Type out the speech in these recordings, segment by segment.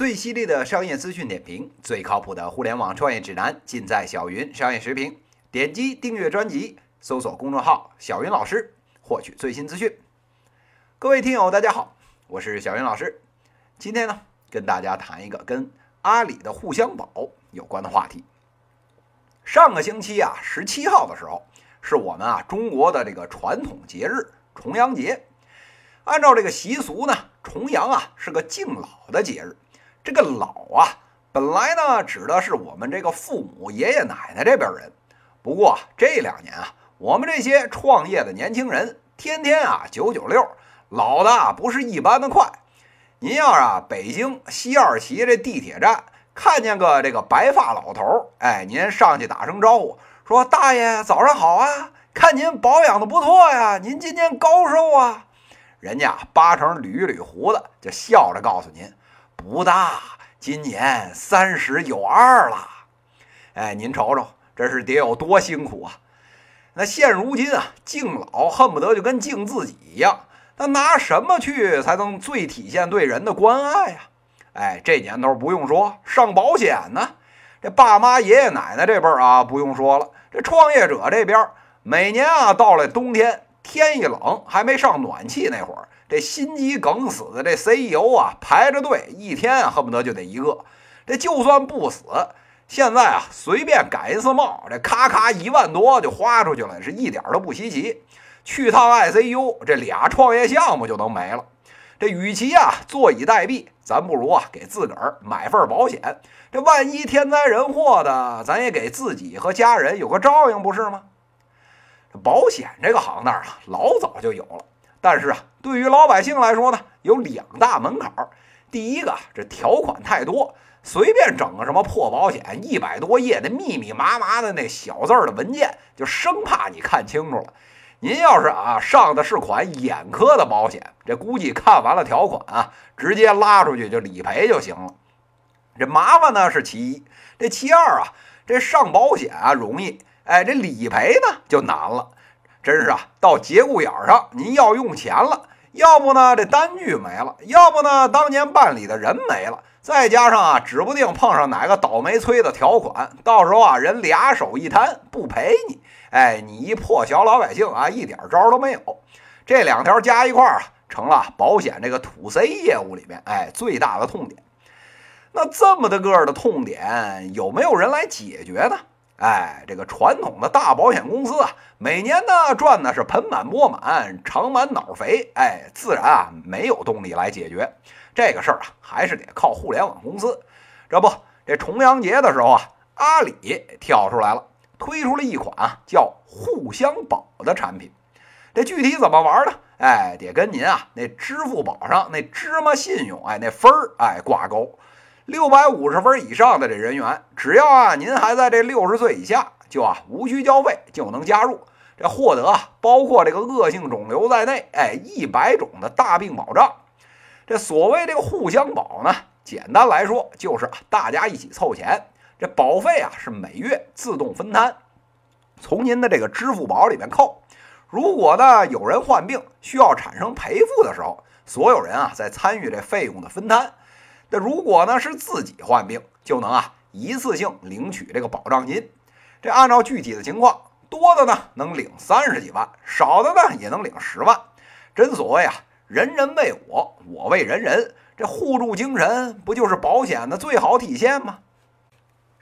最犀利的商业资讯点评，最靠谱的互联网创业指南，尽在小云商业时评。点击订阅专辑，搜索公众号“小云老师”，获取最新资讯。各位听友，大家好，我是小云老师。今天呢，跟大家谈一个跟阿里的互相宝有关的话题。上个星期啊，十七号的时候，是我们啊中国的这个传统节日重阳节。按照这个习俗呢，重阳啊是个敬老的节日。这个老啊，本来呢指的是我们这个父母、爷爷奶奶这边人。不过这两年啊，我们这些创业的年轻人，天天啊九九六，老的不是一般的快。您要是啊北京西二旗这地铁站看见个这个白发老头，哎，您上去打声招呼，说大爷早上好啊，看您保养的不错呀，您今年高寿啊？人家八成捋一捋胡子，就笑着告诉您，不大，今年三十有二了。哎，您瞅瞅。这是得有多辛苦啊！那现如今啊，敬老恨不得就跟敬自己一样。那拿什么去才能最体现对人的关爱呀？哎，这年头不用说，上保险呢。这爸妈、爷爷奶奶这辈儿啊，不用说了。这创业者这边，每年啊，到了冬天，天一冷，还没上暖气那会儿，这心肌梗死的这 CEO 啊，排着队，一天，恨不得就得一个。这就算不死。现在啊，随便改一次帽，这咔咔一万多就花出去了，是一点都不稀奇。去趟 ICU，这俩创业项目就能没了。这与其啊坐以待毙，咱不如啊给自个儿买份保险。这万一天灾人祸的，咱也给自己和家人有个照应，不是吗？保险这个行当啊，老早就有了，但是啊，对于老百姓来说呢，有两大门槛儿。第一个，这条款太多。随便整个什么破保险，一百多页的密密麻麻的那小字儿的文件，就生怕你看清楚了。您要是啊上的是款眼科的保险，这估计看完了条款啊，直接拉出去就理赔就行了。这麻烦呢是其一，这其二啊，这上保险啊容易，哎，这理赔呢就难了。真是啊，到节骨眼上您要用钱了，要不呢这单据没了，要不呢当年办理的人没了。再加上啊，指不定碰上哪个倒霉催的条款，到时候啊，人俩手一摊不赔你，哎，你一破小老百姓啊，一点招都没有。这两条加一块儿啊，成了保险这个土 C 业务里面哎最大的痛点。那这么大个儿的痛点，有没有人来解决呢？哎，这个传统的大保险公司啊，每年呢赚的是盆满钵满，肠满脑肥，哎，自然啊没有动力来解决。这个事儿啊，还是得靠互联网公司。这不，这重阳节的时候啊，阿里跳出来了，推出了一款啊叫“互相保”的产品。这具体怎么玩呢？哎，得跟您啊那支付宝上那芝麻信用哎那分儿哎挂钩。六百五十分以上的这人员，只要啊您还在这六十岁以下，就啊无需交费就能加入，这获得啊包括这个恶性肿瘤在内哎一百种的大病保障。这所谓这个互相保呢，简单来说就是大家一起凑钱，这保费啊是每月自动分摊，从您的这个支付宝里面扣。如果呢有人患病需要产生赔付的时候，所有人啊在参与这费用的分摊。那如果呢是自己患病，就能啊一次性领取这个保障金。这按照具体的情况，多的呢能领三十几万，少的呢也能领十万。真所谓啊。人人为我，我为人人，这互助精神不就是保险的最好体现吗？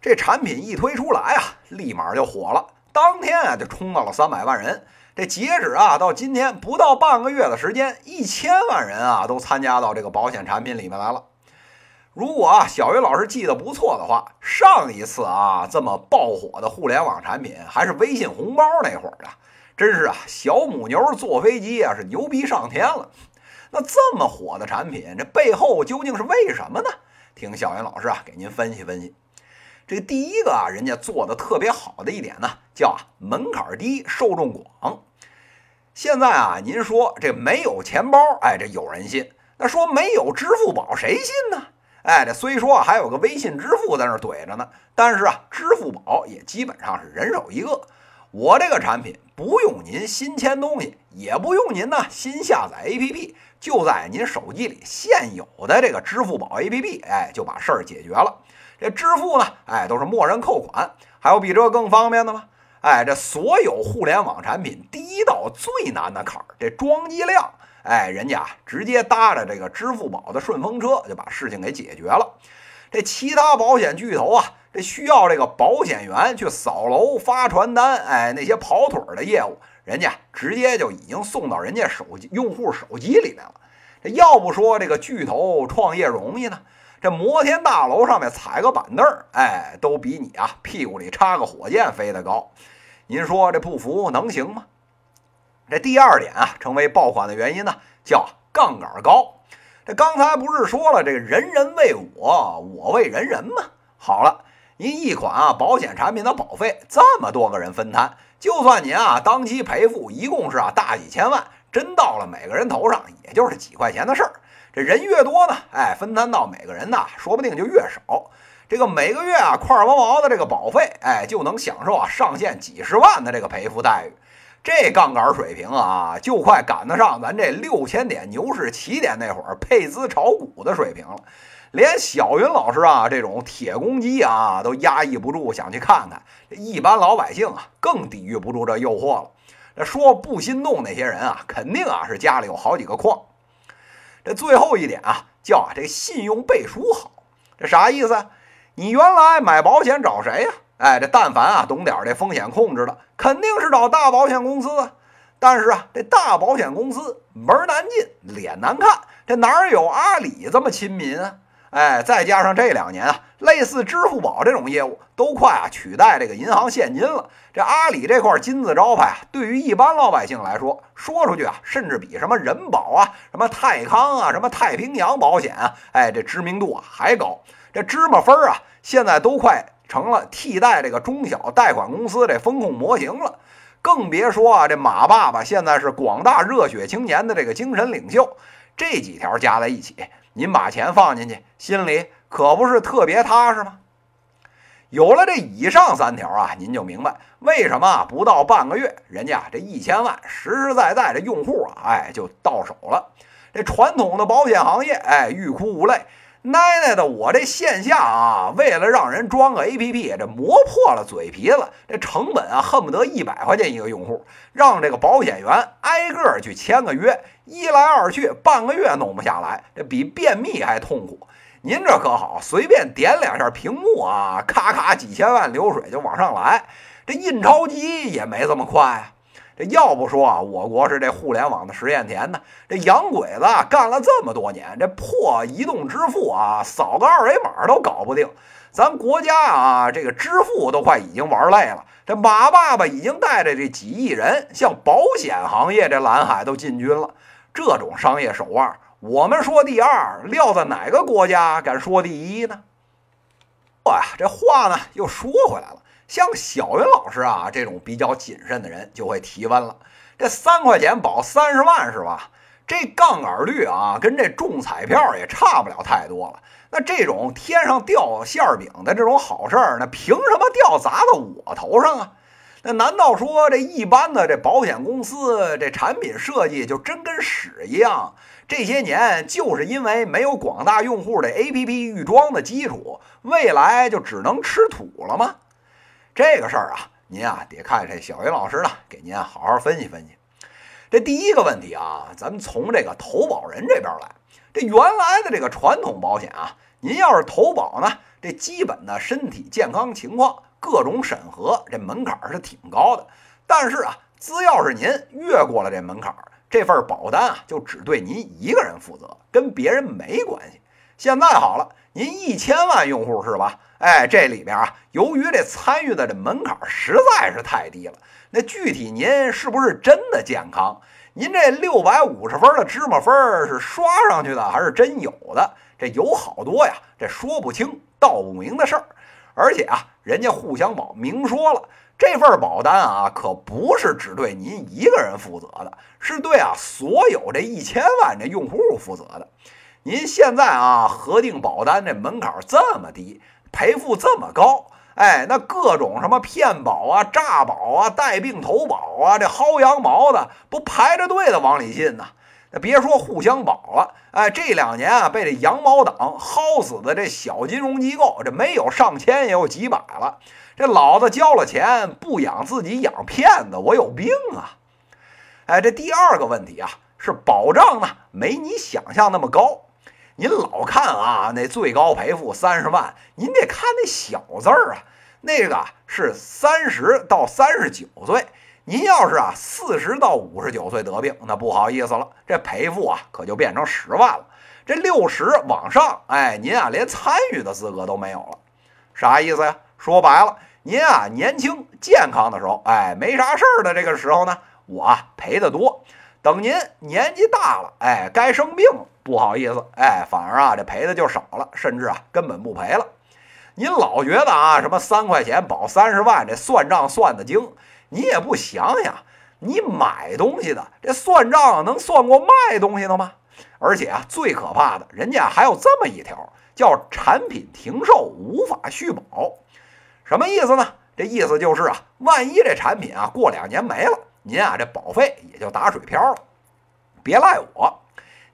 这产品一推出来啊，立马就火了，当天啊就冲到了三百万人。这截止啊到今天不到半个月的时间，一千万人啊都参加到这个保险产品里面来了。如果啊小云老师记得不错的话，上一次啊这么爆火的互联网产品还是微信红包那会儿啊，真是啊小母牛坐飞机啊是牛逼上天了。那这么火的产品，这背后究竟是为什么呢？听小云老师啊给您分析分析。这第一个啊，人家做的特别好的一点呢，叫啊门槛低，受众广。现在啊，您说这没有钱包，哎，这有人信；那说没有支付宝，谁信呢？哎，这虽说还有个微信支付在那怼着呢，但是啊，支付宝也基本上是人手一个。我这个产品不用您新签东西，也不用您呢新下载 APP，就在您手机里现有的这个支付宝 APP，哎，就把事儿解决了。这支付呢，哎，都是默认扣款，还有比这更方便的吗？哎，这所有互联网产品第一道最难的坎儿，这装机量，哎，人家直接搭着这个支付宝的顺风车就把事情给解决了。这其他保险巨头啊，这需要这个保险员去扫楼发传单，哎，那些跑腿的业务，人家直接就已经送到人家手机用户手机里面了。这要不说这个巨头创业容易呢？这摩天大楼上面踩个板凳儿，哎，都比你啊屁股里插个火箭飞得高。您说这不服能行吗？这第二点啊，成为爆款的原因呢，叫杠杆高。这刚才不是说了，这个人人为我，我为人人吗？好了，您一款啊保险产品的保费这么多个人分摊，就算您啊当期赔付一共是啊大几千万，真到了每个人头上，也就是几块钱的事儿。这人越多呢，哎，分摊到每个人呢，说不定就越少。这个每个月啊，块毛毛的这个保费，哎，就能享受啊上限几十万的这个赔付待遇。这杠杆水平啊，就快赶得上咱这六千点牛市起点那会儿配资炒股的水平了。连小云老师啊这种铁公鸡啊，都压抑不住想去看看。一般老百姓啊，更抵御不住这诱惑了。这说不心动那些人啊，肯定啊是家里有好几个矿。这最后一点啊，叫啊这信用背书好，这啥意思？你原来买保险找谁呀？哎，这但凡啊懂点这风险控制的，肯定是找大保险公司啊。但是啊，这大保险公司门难进，脸难看，这哪有阿里这么亲民啊？哎，再加上这两年啊，类似支付宝这种业务都快啊取代这个银行现金了。这阿里这块金字招牌啊，对于一般老百姓来说，说出去啊，甚至比什么人保啊、什么泰康啊、什么太平洋保险啊，哎，这知名度啊还高。这芝麻分啊，现在都快成了替代这个中小贷款公司这风控模型了。更别说啊，这马爸爸现在是广大热血青年的这个精神领袖。这几条加在一起。您把钱放进去，心里可不是特别踏实吗？有了这以上三条啊，您就明白为什么不到半个月，人家这一千万实实在在的用户啊，哎，就到手了。这传统的保险行业，哎，欲哭无泪。奶奶的，我这线下啊，为了让人装个 APP，这磨破了嘴皮子，这成本啊，恨不得一百块钱一个用户，让这个保险员挨个去签个约，一来二去，半个月弄不下来，这比便秘还痛苦。您这可好，随便点两下屏幕啊，咔咔几千万流水就往上来，这印钞机也没这么快啊。这要不说啊，我国是这互联网的实验田呢。这洋鬼子干了这么多年，这破移动支付啊，扫个二维码都搞不定。咱国家啊，这个支付都快已经玩累了。这马爸爸已经带着这几亿人，向保险行业这蓝海都进军了。这种商业手腕，我们说第二，撂在哪个国家敢说第一呢？哇呀，这话呢又说回来了。像小云老师啊这种比较谨慎的人就会提问了：这三块钱保三十万是吧？这杠杆率啊，跟这中彩票也差不了太多了。那这种天上掉馅饼的这种好事儿，那凭什么掉砸到我头上啊？那难道说这一般的这保险公司这产品设计就真跟屎一样？这些年就是因为没有广大用户的 APP 预装的基础，未来就只能吃土了吗？这个事儿啊，您啊得看这小云老师呢，给您好好分析分析。这第一个问题啊，咱们从这个投保人这边来。这原来的这个传统保险啊，您要是投保呢，这基本的身体健康情况、各种审核，这门槛是挺高的。但是啊，只要是您越过了这门槛，这份保单啊就只对您一个人负责，跟别人没关系。现在好了，您一千万用户是吧？哎，这里边啊，由于这参与的这门槛实在是太低了，那具体您是不是真的健康？您这六百五十分的芝麻分是刷上去的，还是真有的？这有好多呀，这说不清道不明的事儿。而且啊，人家互相保明说了，这份保单啊，可不是只对您一个人负责的，是对啊所有这一千万这用户负责的。您现在啊，核定保单这门槛这么低。赔付这么高，哎，那各种什么骗保啊、诈保啊、带病投保啊，这薅羊毛的不排着队的往里进呢。那别说互相保了，哎，这两年啊，被这羊毛党薅死的这小金融机构，这没有上千也有几百了。这老子交了钱不养自己养骗子，我有病啊！哎，这第二个问题啊，是保障呢没你想象那么高。您老看啊，那最高赔付三十万，您得看那小字儿啊，那个是三十到三十九岁。您要是啊四十到五十九岁得病，那不好意思了，这赔付啊可就变成十万了。这六十往上，哎，您啊连参与的资格都没有了。啥意思呀？说白了，您啊年轻健康的时候，哎，没啥事儿的这个时候呢，我啊赔的多。等您年纪大了，哎，该生病了，不好意思，哎，反而啊这赔的就少了，甚至啊根本不赔了。您老觉得啊什么三块钱保三十万，这算账算的精。你也不想想，你买东西的这算账能算过卖东西的吗？而且啊，最可怕的，人家还有这么一条，叫产品停售无法续保。什么意思呢？这意思就是啊，万一这产品啊过两年没了，您啊这保费也就打水漂了。别赖我，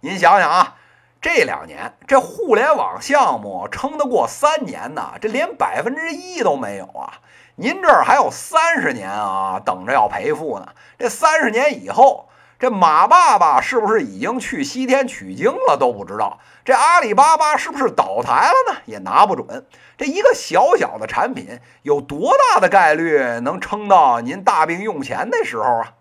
您想想啊，这两年这互联网项目撑得过三年呢，这连百分之一都没有啊。您这儿还有三十年啊，等着要赔付呢。这三十年以后，这马爸爸是不是已经去西天取经了都不知道。这阿里巴巴是不是倒台了呢？也拿不准。这一个小小的产品，有多大的概率能撑到您大病用钱的时候啊？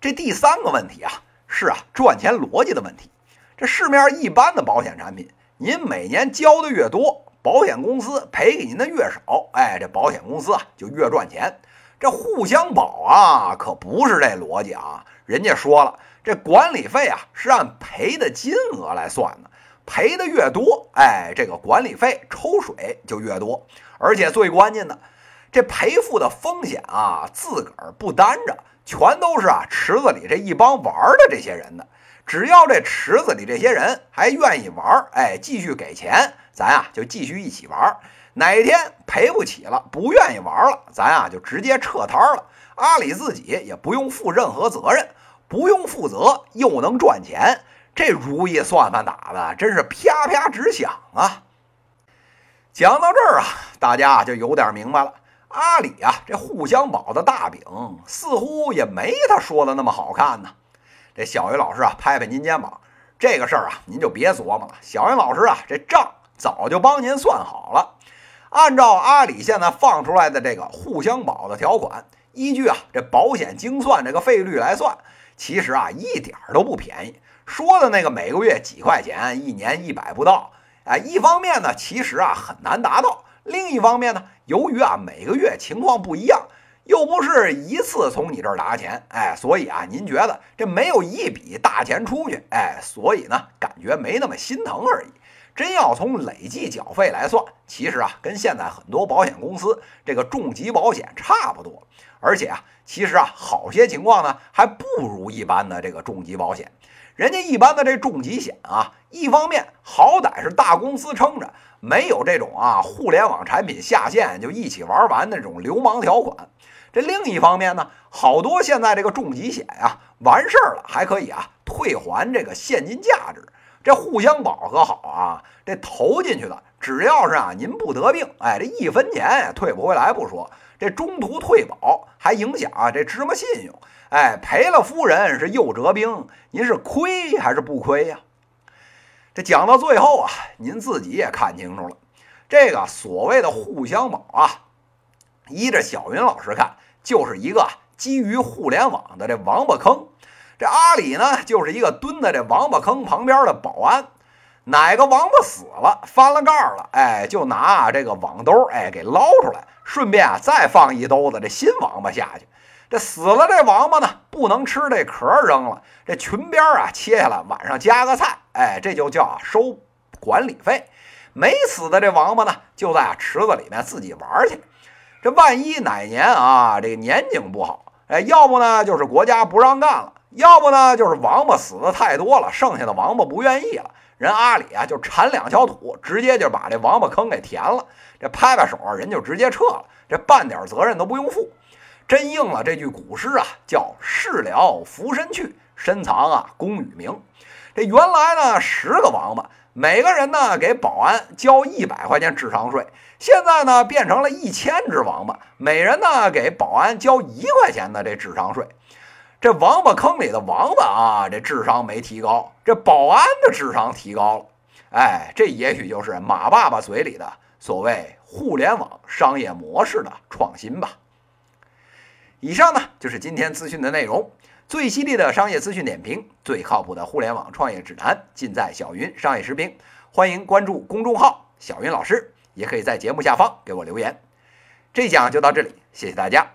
这第三个问题啊，是啊赚钱逻辑的问题。这市面一般的保险产品，您每年交的越多。保险公司赔给您的越少，哎，这保险公司啊就越赚钱。这互相保啊，可不是这逻辑啊。人家说了，这管理费啊是按赔的金额来算的，赔的越多，哎，这个管理费抽水就越多。而且最关键的，这赔付的风险啊，自个儿不担着，全都是啊池子里这一帮玩的这些人的。只要这池子里这些人还愿意玩，哎，继续给钱。咱啊就继续一起玩，哪天赔不起了，不愿意玩了，咱啊就直接撤摊了。阿里自己也不用负任何责任，不用负责又能赚钱，这如意算盘打的真是啪啪直响啊！讲到这儿啊，大家就有点明白了，阿里啊这互相保的大饼似乎也没他说的那么好看呢。这小云老师啊，拍拍您肩膀，这个事儿啊您就别琢磨了。小云老师啊，这账。早就帮您算好了，按照阿里现在放出来的这个互相保的条款，依据啊这保险精算这个费率来算，其实啊一点都不便宜。说的那个每个月几块钱，一年一百不到，哎，一方面呢其实啊很难达到，另一方面呢由于啊每个月情况不一样，又不是一次从你这儿拿钱，哎，所以啊您觉得这没有一笔大钱出去，哎，所以呢感觉没那么心疼而已。真要从累计缴费来算，其实啊，跟现在很多保险公司这个重疾保险差不多。而且啊，其实啊，好些情况呢，还不如一般的这个重疾保险。人家一般的这重疾险啊，一方面好歹是大公司撑着，没有这种啊互联网产品下线就一起玩完那种流氓条款。这另一方面呢，好多现在这个重疾险呀，完事儿了还可以啊退还这个现金价值。这互相饱和好啊，这投进去的，只要是啊您不得病，哎，这一分钱也退不回来不说，这中途退保还影响啊这芝麻信用，哎，赔了夫人是又折兵，您是亏还是不亏呀？这讲到最后啊，您自己也看清楚了，这个所谓的互相保啊，依着小云老师看，就是一个基于互联网的这王八坑。这阿里呢，就是一个蹲在这王八坑旁边的保安，哪个王八死了，翻了盖了，哎，就拿这个网兜，哎，给捞出来，顺便啊，再放一兜子这新王八下去。这死了这王八呢，不能吃这壳扔了，这裙边啊切下来，晚上加个菜，哎，这就叫收管理费。没死的这王八呢，就在啊池子里面自己玩去。这万一哪年啊，这个年景不好，哎，要不呢就是国家不让干了。要不呢就是王八死的太多了，剩下的王八不愿意了。人阿里啊就铲两锹土，直接就把这王八坑给填了。这拍拍手，人就直接撤了，这半点责任都不用负。真应了这句古诗啊，叫“事了拂身去，深藏啊功与名”。这原来呢十个王八，每个人呢给保安交一百块钱智商税，现在呢变成了一千只王八，每人呢给保安交一块钱的这智商税。这王八坑里的王八啊，这智商没提高，这保安的智商提高了。哎，这也许就是马爸爸嘴里的所谓互联网商业模式的创新吧。以上呢就是今天资讯的内容，最犀利的商业资讯点评，最靠谱的互联网创业指南，尽在小云商业时评。欢迎关注公众号小云老师，也可以在节目下方给我留言。这讲就到这里，谢谢大家。